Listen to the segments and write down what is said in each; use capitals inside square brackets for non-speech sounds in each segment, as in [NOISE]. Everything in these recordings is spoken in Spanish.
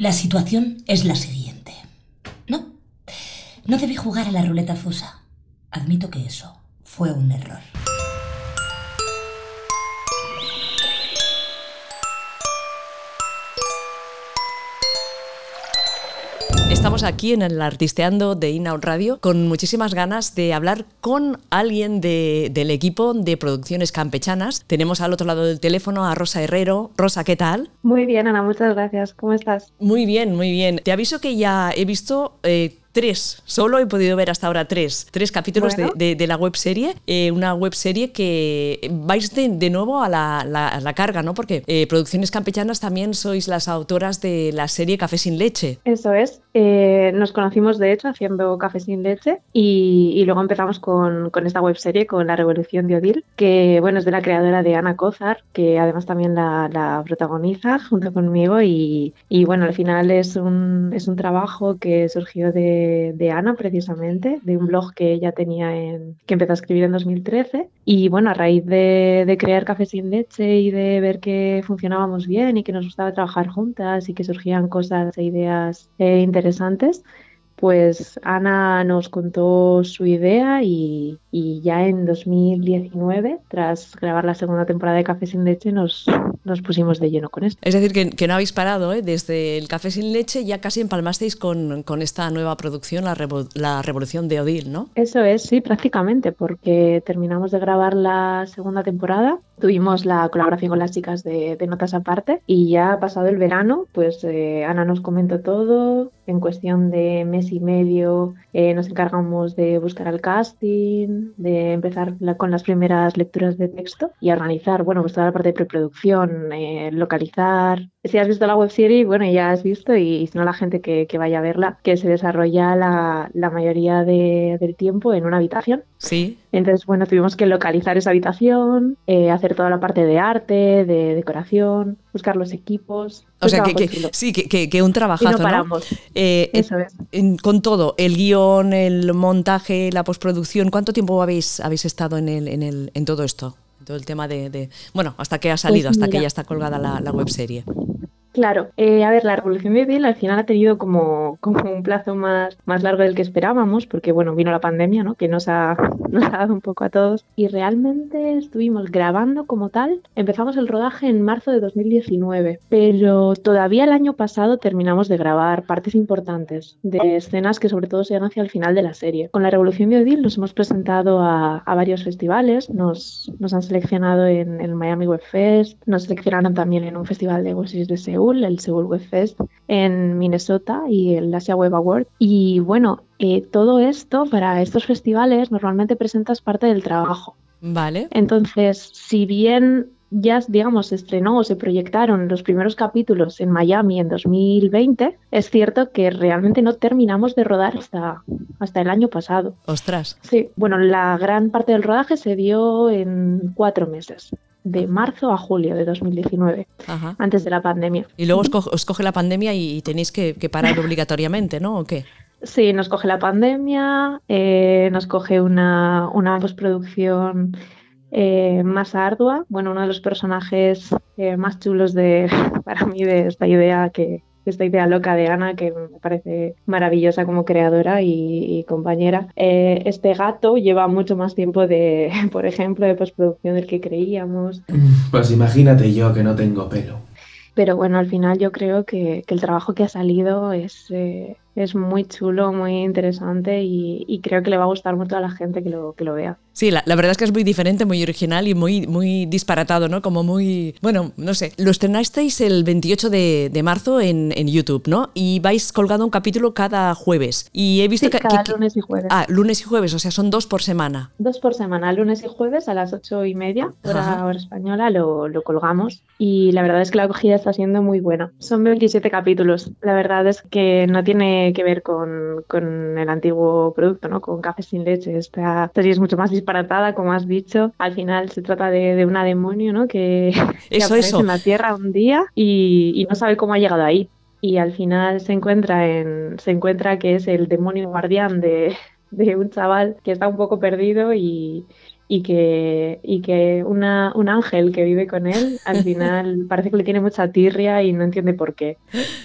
La situación es la siguiente. No, no debí jugar a la ruleta fusa. Admito que eso fue un error. Estamos aquí en el Artisteando de Inout Radio con muchísimas ganas de hablar con alguien del equipo de producciones campechanas. Tenemos al otro lado del teléfono a Rosa Herrero. Rosa, ¿qué tal? Muy bien, Ana, muchas gracias. ¿Cómo estás? Muy bien, muy bien. Te aviso que ya he visto eh, tres, solo he podido ver hasta ahora tres, tres capítulos de, de, la web serie, eh, una web serie que vais de, nuevo a la, la, carga, ¿no? Porque eh, Producciones Campechanas también sois las autoras de la serie Café sin leche. Eso es, eh, nos conocimos de hecho haciendo Café sin leche y, y luego empezamos con, con, esta web serie, con La Revolución de Odil, que bueno, es de la creadora de Ana Cozar, que además también la, la protagoniza junto conmigo y, y, bueno, al final es un, es un trabajo que surgió de de, Ana, precisamente, de un blog que ella tenía en, que empezó a escribir en 2013. Y bueno, a raíz de, crear Café sin leche y de ver que funcionábamos bien y que nos gustaba trabajar juntas y que surgían cosas e ideas eh, interesantes, pues Ana nos contó su idea y, ya en 2019, tras grabar la segunda temporada de Café sin leche, nos, nos pusimos de lleno con esto. Es decir, que, no habéis parado, ¿eh? desde el Café sin leche ya casi empalmasteis con, con esta nueva producción, la, la, Revolución de Odil, ¿no? Eso es, sí, prácticamente, porque terminamos de grabar la segunda temporada, tuvimos la colaboración con las chicas de, Notas Aparte y ya pasado el verano, pues eh, Ana nos comentó todo, en cuestión de mes y medio eh, nos encargamos de buscar el casting, de empezar con las primeras lecturas de texto y organizar, bueno, pues toda la parte de preproducción, eh, localizar. Si has visto la web serie, bueno, ya has visto y, si no la gente que, vaya a verla, que se desarrolla la, mayoría del tiempo en una habitación. Sí. Entonces, bueno, tuvimos que localizar esa habitación, eh, hacer toda la parte de arte, de decoración, buscar los equipos. O sea, que, sí, que, un trabajazo, no paramos. Eh, Eso es. con todo, el guion, el montaje, la postproducción, ¿cuánto tiempo habéis, habéis estado en, el, en, el, en todo esto? todo el tema de, Bueno, hasta que ha salido, pues hasta que ya está colgada la, la web serie. Claro, eh, a ver, la revolución de Bill al final ha tenido como, [LAUGHS] un plazo más, largo del que esperábamos, porque bueno, vino la pandemia, ¿no? Que [LAUGHS] nos ha, dado un poco a todos. Y realmente estuvimos grabando como tal. Empezamos el rodaje en marzo de 2019, pero todavía el año pasado terminamos de grabar partes importantes de escenas que sobre todo se dan hacia el final de la serie. Con la revolución Odil nos hemos presentado a, varios festivales, nos, han seleccionado en el Miami Web Fest, nos seleccionaron también en un festival de voces de Seúl el Seoul Web Fest en Minnesota y el Asia Web Award. Y bueno, eh, todo esto para estos festivales normalmente presentas parte del trabajo. Vale. Entonces, si bien ya, digamos, se estrenó o se proyectaron los primeros capítulos en Miami en 2020, es cierto que realmente no terminamos de rodar hasta, hasta el año pasado. Ostras. Sí, bueno, la gran parte del rodaje se dio en cuatro meses de marzo a julio de 2019, antes de la pandemia. Y luego os, coge la pandemia y tenéis que, parar [LAUGHS] obligatoriamente, ¿no? ¿O qué? Sí, nos coge la pandemia, eh, nos coge una, una postproducción eh, más ardua. Bueno, uno de los personajes eh, más chulos de, [LAUGHS] para mí de esta idea que, esta idea loca de Ana, que me parece maravillosa como creadora y, compañera. Eh, este gato lleva mucho más tiempo de, [LAUGHS] por ejemplo, de postproducción del que creíamos. Pues imagínate yo que no tengo pelo. Pero bueno, al final yo creo que, el trabajo que ha salido es, eh, es muy chulo, muy interesante y, y, creo que le va a gustar mucho a la gente que lo, que lo vea. Sí, la, verdad es que es muy diferente, muy original y muy, muy disparatado, ¿no? Como muy, bueno, no sé. Lo estrenasteis el 28 de, de marzo en, en, YouTube, ¿no? Y vais colgando un capítulo cada jueves. Y he visto que, cada lunes y jueves. Ah, lunes y jueves, o sea, son dos por semana. Dos por semana, lunes y jueves a las ocho y media, hora, hora española, lo, lo colgamos. Y la verdad es que la acogida está siendo muy buena. Son 27 capítulos. La verdad es que no tiene que ver con, con el antiguo producto, ¿no? Con Café sin leche. Esta serie es mucho más disparatada, como has dicho. Al final se trata de, una demonio, ¿no? Que, aparece en la Tierra un día y, no sabe cómo ha llegado ahí. Y al final se encuentra, en, se encuentra que es el demonio guardián de, un chaval que está un poco perdido y, y que, y que una, un ángel que vive con él al [LAUGHS] final parece que le tiene mucha tirria y no entiende por qué.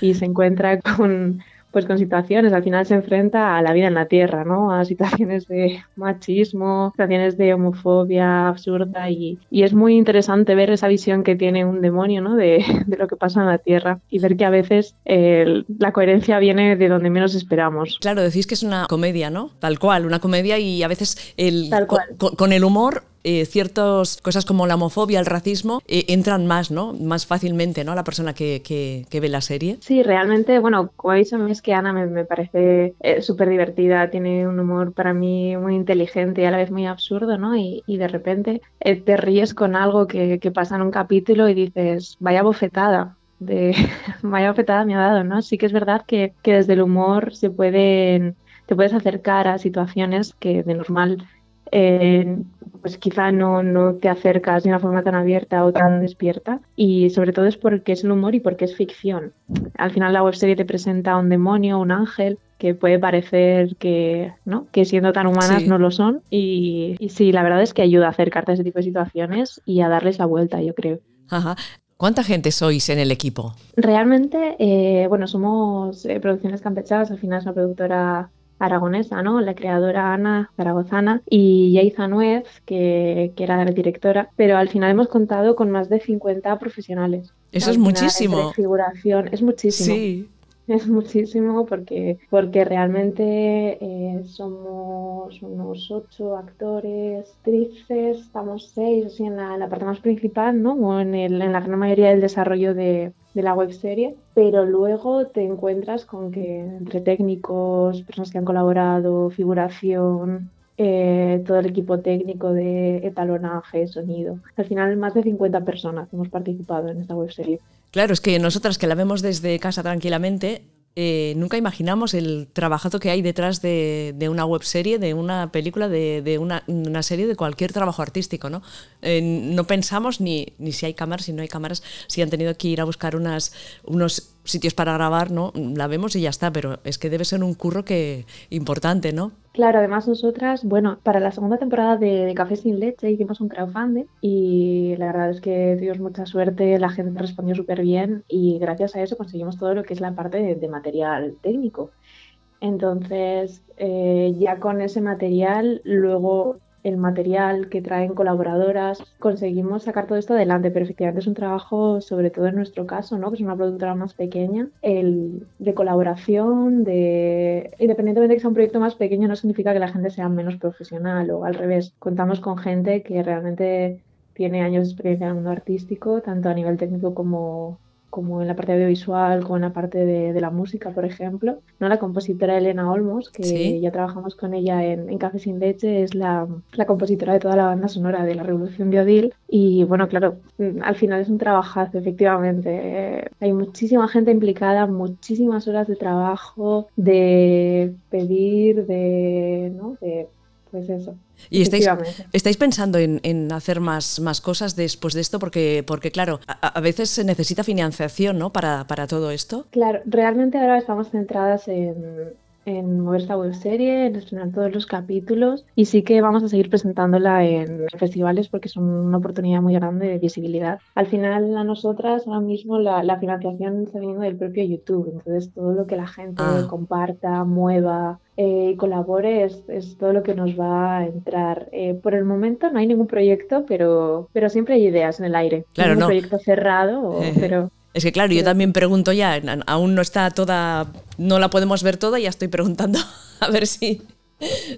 Y se encuentra con, pues con situaciones, al final se enfrenta a la vida en la Tierra, ¿no? A situaciones de machismo, situaciones de homofobia absurda y, y es muy interesante ver esa visión que tiene un demonio, ¿no? De, de lo que pasa en la Tierra y ver que a veces eh, la coherencia viene de donde menos esperamos. Claro, decís que es una comedia, ¿no? Tal cual, una comedia y a veces el, Tal cual. Con, con el humor eh, ciertas cosas como la homofobia, el racismo, eh, entran más, ¿no? Más fácilmente, ¿no? La persona que, que, que, ve la serie. Sí, realmente, bueno, como he dicho, es que Ana me, me parece eh, súper divertida, tiene un humor para mí muy inteligente y a la vez muy absurdo, ¿no? Y, y de repente eh, te ríes con algo que, que pasa en un capítulo y dices, vaya bofetada, de [LAUGHS] vaya bofetada me ha dado, ¿no? Sí que es verdad que, que desde el humor se pueden, te puedes acercar a situaciones que de normal eh, pues quizá no, no, te acercas de una forma tan abierta o tan despierta y sobre todo es porque es el humor y porque es ficción. Al final la webserie te presenta a un demonio, un ángel que puede parecer que, ¿no? que siendo tan humanas sí. no lo son y, y, sí, la verdad es que ayuda a acercarte a ese tipo de situaciones y a darles la vuelta, yo creo. Ajá. ¿Cuánta gente sois en el equipo? Realmente, eh, bueno, somos eh, Producciones Campechanas, al final es una productora aragonesa, ¿no? La creadora Ana Zaragozana y Yaiza Nuez, que, que, era la directora, pero al final hemos contado con más de 50 profesionales. Eso es muchísimo. Figuración, es muchísimo. Sí. Es muchísimo porque, porque realmente eh, somos unos ocho actores, actrices, estamos seis así en la, en la parte más principal, ¿no? O en, el, en la gran mayoría del desarrollo de, de la webserie, pero luego te encuentras con que entre técnicos, personas que han colaborado, figuración, eh, todo el equipo técnico de etalonaje, sonido. Al final, más de 50 personas hemos participado en esta webserie. Claro, es que nosotras que la vemos desde casa tranquilamente, eh, nunca imaginamos el trabajazo que hay detrás de, una webserie, de una película, de, una, serie, de cualquier trabajo artístico, ¿no? Eh, no pensamos ni, ni si hay cámaras, si no hay cámaras, si han tenido que ir a buscar unos sitios para grabar, ¿no? La vemos y ya está, pero es que debe ser un curro que importante, ¿no? Claro, además nosotras, bueno, para la segunda temporada de, Café sin Leche hicimos un crowdfunding y la verdad es que tuvimos mucha suerte, la gente respondió súper bien y gracias a eso conseguimos todo lo que es la parte de, de material técnico. Entonces, eh, ya con ese material, luego el material que traen colaboradoras, conseguimos sacar todo esto adelante, pero efectivamente es un trabajo, sobre todo en nuestro caso, ¿no? que es una productora más pequeña, el de colaboración, de independientemente de que sea un proyecto más pequeño, no significa que la gente sea menos profesional o al revés, contamos con gente que realmente tiene años de experiencia en el mundo artístico, tanto a nivel técnico como como en la parte audiovisual, como en la parte de, de, la música, por ejemplo. ¿no? La compositora Elena Olmos, que ¿Sí? ya trabajamos con ella en, en, Café Sin Leche, es la, la, compositora de toda la banda sonora de la Revolución de Odil. Y bueno, claro, al final es un trabajazo, efectivamente. Hay muchísima gente implicada, muchísimas horas de trabajo, de pedir, de, ¿no? de pues eso. ¿Y estáis, estáis pensando en, en, hacer más, más cosas después de esto? Porque, porque claro, a, a, veces se necesita financiación ¿no? para, para todo esto. Claro, realmente ahora estamos centradas en, en mover esta webserie, en estrenar todos los capítulos y sí que vamos a seguir presentándola en festivales porque son una oportunidad muy grande de visibilidad. Al final a nosotras ahora mismo la, la financiación está viniendo del propio YouTube, entonces todo lo que la gente ah. comparta, mueva, eh, y colabore es, es, todo lo que nos va a entrar. Eh, por el momento no hay ningún proyecto, pero, pero siempre hay ideas en el aire. Claro, no. Un proyecto cerrado, o, [LAUGHS] pero... Es que claro, yo también pregunto ya, aún no está toda, no la podemos ver toda, ya estoy preguntando [LAUGHS] a ver si,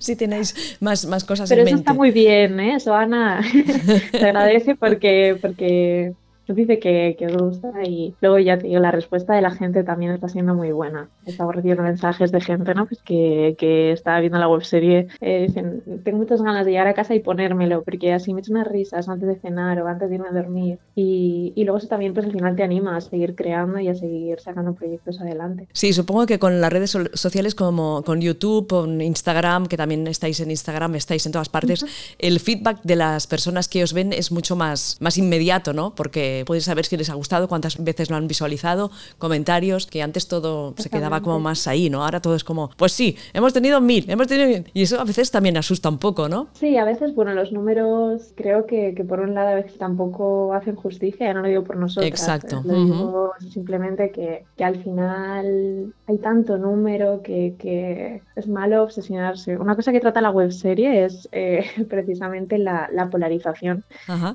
si tenéis más, más cosas Pero en eso mente. está muy bien, ¿eh? Eso Ana [LAUGHS] te agradece porque, porque nos dice que, que, os gusta y luego ya te digo, la respuesta de la gente también está siendo muy buena. Estamos recibiendo mensajes de gente ¿no? pues que, que está viendo la webserie, eh, dicen, tengo muchas ganas de llegar a casa y ponérmelo, porque así me echo unas risas antes de cenar o antes de irme a dormir. Y, y luego eso también pues al final te anima a seguir creando y a seguir sacando proyectos adelante. Sí, supongo que con las redes so sociales como con YouTube, con Instagram, que también estáis en Instagram, estáis en todas partes, el feedback de las personas que os ven es mucho más, más inmediato, ¿no? Porque porque puedes saber si les ha gustado, cuántas veces lo han visualizado, comentarios, que antes todo se quedaba como más ahí, ¿no? Ahora todo es como, pues sí, hemos tenido mil, hemos tenido mil. Y eso a veces también asusta un poco, ¿no? Sí, a veces, bueno, los números creo que, que por un lado a veces tampoco hacen justicia, ya no lo digo por nosotros. Exacto. Lo digo simplemente que, que, al final hay tanto número que, que, es malo obsesionarse. Una cosa que trata la webserie es eh, [LAUGHS] precisamente la, la polarización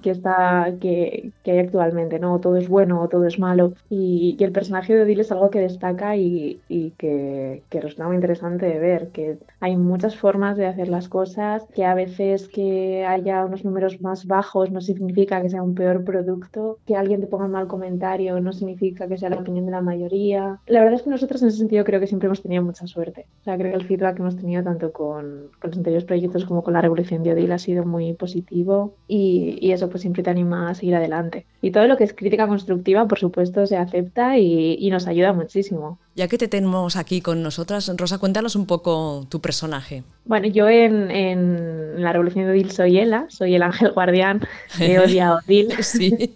que está que, que, hay actualmente, ¿no? Todo es bueno o todo es malo. Y, y el personaje de Odile es algo que destaca y, y que, que resulta muy interesante de ver, que hay muchas formas de hacer las cosas, que a veces que haya unos números más bajos no significa que sea un peor producto, que alguien te ponga un mal comentario no significa que sea la opinión de la mayoría. La verdad es que nosotros en ese sentido creo que siempre hemos tenido mucha suerte. O sea, creo que el feedback que hemos tenido tanto con, con los anteriores proyectos como con la Revolución de Odile ha sido muy positivo y, y, eso pues siempre te anima a seguir adelante. Y todo lo que es crítica constructiva, por supuesto, se acepta y, y nos ayuda muchísimo. Ya que te tenemos aquí con nosotras, Rosa, cuéntanos un poco tu personaje. Bueno, yo en, en la Revolución de Odile soy Ela, soy el ángel guardián que odia a Odile. [LAUGHS] sí.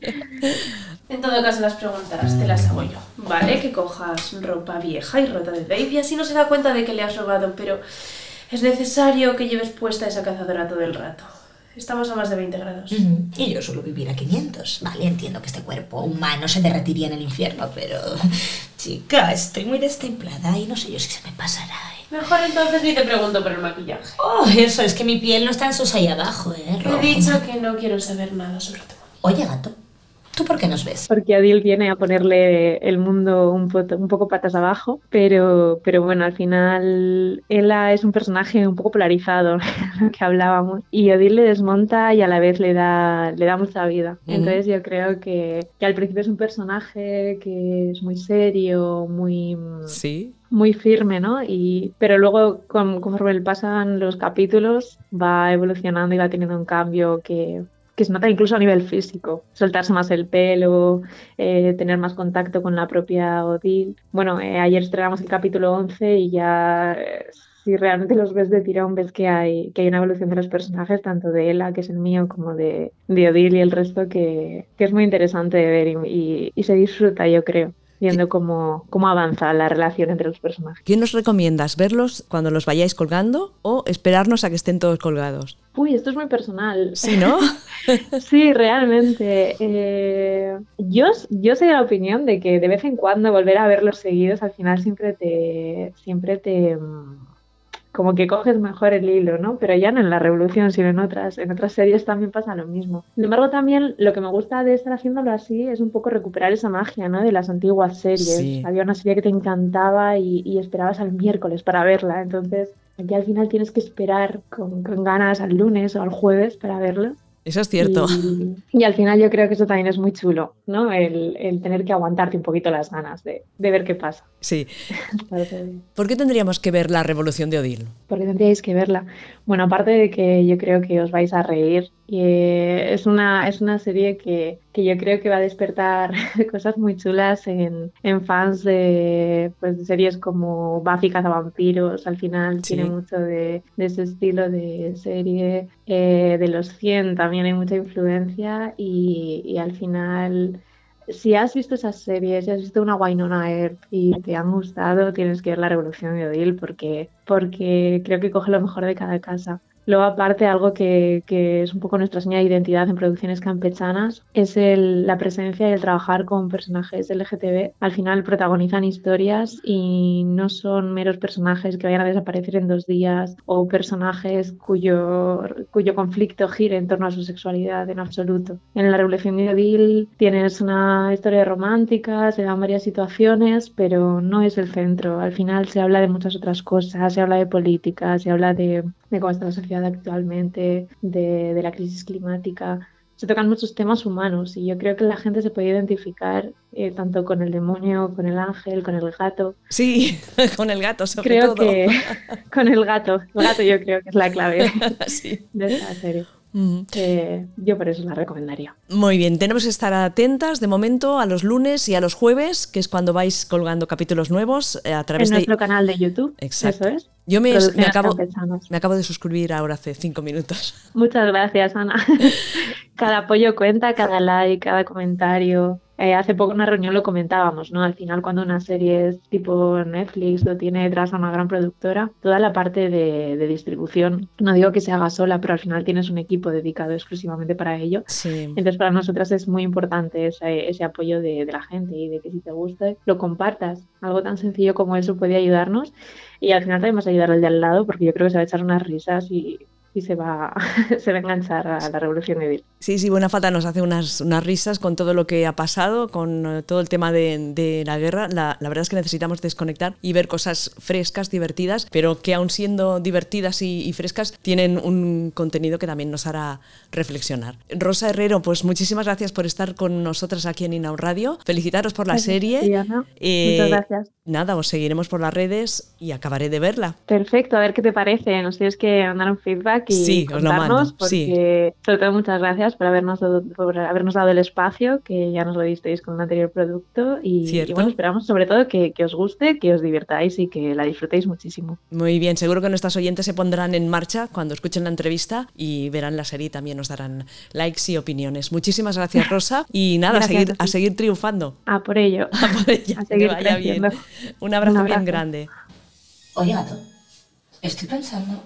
En todo caso, las preguntas te las hago yo. Vale, que cojas ropa vieja y rota de Babe y así no se da cuenta de que le has robado, pero es necesario que lleves puesta esa cazadora todo el rato. Estamos a más de 20 grados. Mm, y yo suelo vivir a 500. Vale, entiendo que este cuerpo humano se derretiría en el infierno, pero... [LAUGHS] Chica, estoy muy destemplada y no sé yo si se me pasará. ¿eh? Mejor entonces ni te pregunto por el maquillaje. Oh, eso, es que mi piel no está en sosa ahí abajo, ¿eh? Rojo. He dicho que no quiero saber nada sobre tu Oye, gato, ¿Tú por qué nos ves? Porque Adil viene a ponerle el mundo un, po un poco patas abajo, pero, pero bueno, al final Ella es un personaje un poco polarizado, [LAUGHS] lo que hablábamos, y Adil le desmonta y a la vez le da, le da mucha vida. Uh -huh. Entonces yo creo que, que al principio es un personaje que es muy serio, muy... Sí muy firme, ¿no? Y, pero luego, conforme pasan los capítulos, va evolucionando y va teniendo un cambio que, que se nota incluso a nivel físico, soltarse más el pelo, eh, tener más contacto con la propia Odile. Bueno, eh, ayer estrenamos el capítulo 11 y ya eh, si realmente los ves de tirón ves que hay, que hay una evolución de los personajes, tanto de Ella, que es el mío, como de, de Odile y el resto, que, que es muy interesante de ver y se disfruta, yo creo viendo cómo, cómo avanza la relación entre los personajes. ¿Qué nos recomiendas? ¿Verlos cuando los vayáis colgando o esperarnos a que estén todos colgados? Uy, esto es muy personal. Sí, ¿no? [LAUGHS] sí, realmente. Eh, yo, yo soy de la opinión de que de vez en cuando volver a verlos seguidos al final siempre te, siempre te, como que coges mejor el hilo, ¿no? Pero ya no en la revolución, sino en otras, en otras series también pasa lo mismo. Sin embargo, también lo que me gusta de estar haciéndolo así es un poco recuperar esa magia, ¿no? De las antiguas series. Sí. Había una serie que te encantaba y, y, esperabas al miércoles para verla. Entonces, aquí al final tienes que esperar con, con ganas al lunes o al jueves para verlo. Eso es cierto. Y, y, al final yo creo que eso también es muy chulo, ¿no? El, el tener que aguantarte un poquito las ganas de, de ver qué pasa. Sí. [LAUGHS] ¿Por qué tendríamos que ver la revolución de Odil? ¿Por qué tendríais que verla? Bueno, aparte de que yo creo que os vais a reír, y, eh, es, una, es una serie que, que, yo creo que va a despertar [LAUGHS] cosas muy chulas en, en fans de, pues, de series como Buffy Cazavampiros. Al final sí. tiene mucho de, de, ese estilo de serie. Eh, de los 100 también hay mucha influencia y, y al final si has visto esas series, si has visto una Wynonna Earp y te han gustado, tienes que ver la Revolución de Odile porque, porque creo que coge lo mejor de cada casa. Luego, aparte, algo que, es un poco nuestra señal de identidad en producciones campechanas es el, la presencia y el trabajar con personajes LGTB. Al final protagonizan historias y no son meros personajes que vayan a desaparecer en dos días o personajes cuyo, conflicto gire en torno a su sexualidad en absoluto. En la Revolución de Odile tienes una historia romántica, se dan varias situaciones, pero no es el centro. Al final se habla de muchas otras cosas, se habla de política, se habla de, de cómo está la sociedad actualmente, de, de, la crisis climática. Se tocan muchos temas humanos y yo creo que la gente se puede identificar eh, tanto con el demonio, con el ángel, con el gato. Sí, [LAUGHS] con el gato sobre creo todo. que [LAUGHS] con el gato. El gato yo creo que es la clave [LAUGHS] sí. de esta serie. Mm. Eh, yo por eso la recomendaría. Muy bien, tenemos que estar atentas de momento a los lunes y a los jueves, que es cuando vais colgando capítulos nuevos eh, a través en de nuestro canal de YouTube. Exacto. Eso es. Yo me, me, acabo, me acabo de suscribir ahora hace cinco minutos. Muchas gracias, Ana. [LAUGHS] cada apoyo cuenta, cada like, cada comentario. Eh, hace poco en una reunión lo comentábamos, ¿no? Al final, cuando una serie es tipo Netflix lo tiene detrás a una gran productora, toda la parte de, distribución, no digo que se haga sola, pero al final tienes un equipo dedicado exclusivamente para ello. Entonces, para nosotras es muy importante ese, apoyo de, de, la gente y de que si te gusta, lo compartas. Algo tan sencillo como eso puede ayudarnos y al final también vas a ayudar al de al lado porque yo creo que se va a echar unas risas y y se va, [LAUGHS] se va a enganchar a la revolución edil. Sí, sí, buena falta nos hace unas, unas risas con todo lo que ha pasado, con eh, todo el tema de, de la guerra. La, la, verdad es que necesitamos desconectar y ver cosas frescas, divertidas, pero que aún siendo divertidas y, frescas, tienen un contenido que también nos hará reflexionar. Rosa Herrero, pues muchísimas gracias por estar con nosotras aquí en Inau Radio. Felicitaros por la serie. Eh, Muchas gracias. Nada, os seguiremos por las redes y acabaré de verla. Perfecto, a ver qué te parece. Nos tienes que mandar un feedback y sí, contarnos, os porque sobre todo muchas gracias por habernos, dado, por habernos dado el espacio, que ya nos lo disteis con un anterior producto. Y, bueno, esperamos sobre todo que, que, os guste, que os divirtáis y que la disfrutéis muchísimo. Muy bien, seguro que nuestras oyentes se pondrán en marcha cuando escuchen la entrevista y verán la serie y también nos darán likes y opiniones. Muchísimas gracias, Rosa. [LAUGHS] Y nada, a, seguir, a, seguir triunfando. A por ello. [LAUGHS] A por ello. A seguir que vaya bien. Un abrazo, Un abrazo bien grande. Oye, gato, estoy pensando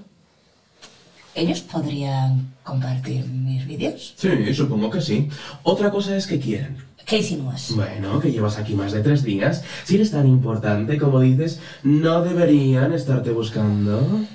¿Ellos podrían compartir mis vídeos? Sí, supongo que sí. Otra cosa es que quieren. ¿Qué insinúas? Bueno, que llevas aquí más de tres días. Si eres tan importante como dices, ¿no deberían estarte buscando?